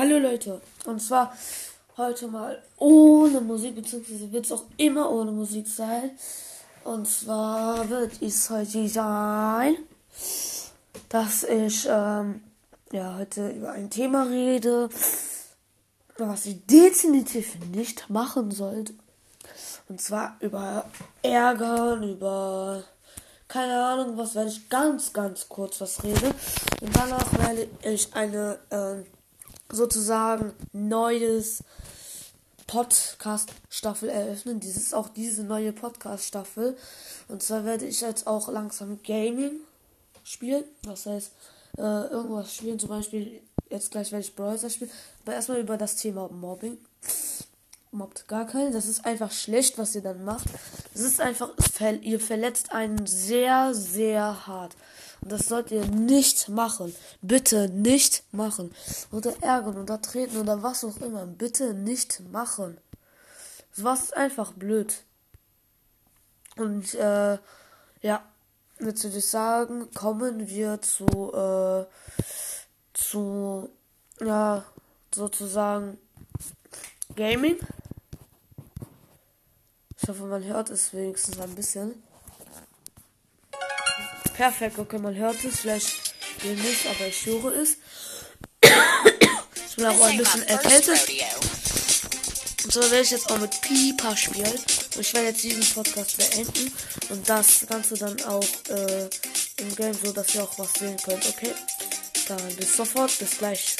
Hallo Leute, und zwar heute mal ohne Musik, beziehungsweise wird es auch immer ohne Musik sein. Und zwar wird es heute sein, dass ich ähm, ja heute über ein Thema rede, was ich definitiv nicht machen sollte. Und zwar über Ärgern, über keine Ahnung, was werde ich ganz, ganz kurz was reden. Und danach werde ich eine äh, sozusagen neues Podcast-Staffel eröffnen. Dies ist auch diese neue Podcast-Staffel. Und zwar werde ich jetzt auch langsam Gaming spielen. Das heißt, äh, irgendwas spielen. Zum Beispiel, jetzt gleich werde ich Browser spielen. Aber erstmal über das Thema Mobbing. Mobbt gar keinen. Das ist einfach schlecht, was ihr dann macht. Es ist einfach, ihr verletzt einen sehr, sehr hart. Und das sollt ihr nicht machen. Bitte nicht machen. Oder ärgern oder treten oder was auch immer. Bitte nicht machen. Das ist einfach blöd. Und äh, ja, jetzt würde ich sagen, kommen wir zu, äh, zu, ja, sozusagen Gaming. Ich hoffe, man hört es wenigstens ein bisschen. Perfekt, okay, man hört es. Vielleicht nicht, aber ich höre es. ich bin auch ein bisschen erkältet. Und so werde ich jetzt auch mit Pipa spielen. Und ich werde jetzt diesen Podcast beenden. Und das Ganze dann auch äh, im Game, so dass ihr auch was sehen könnt. Okay? Dann bis sofort, bis gleich.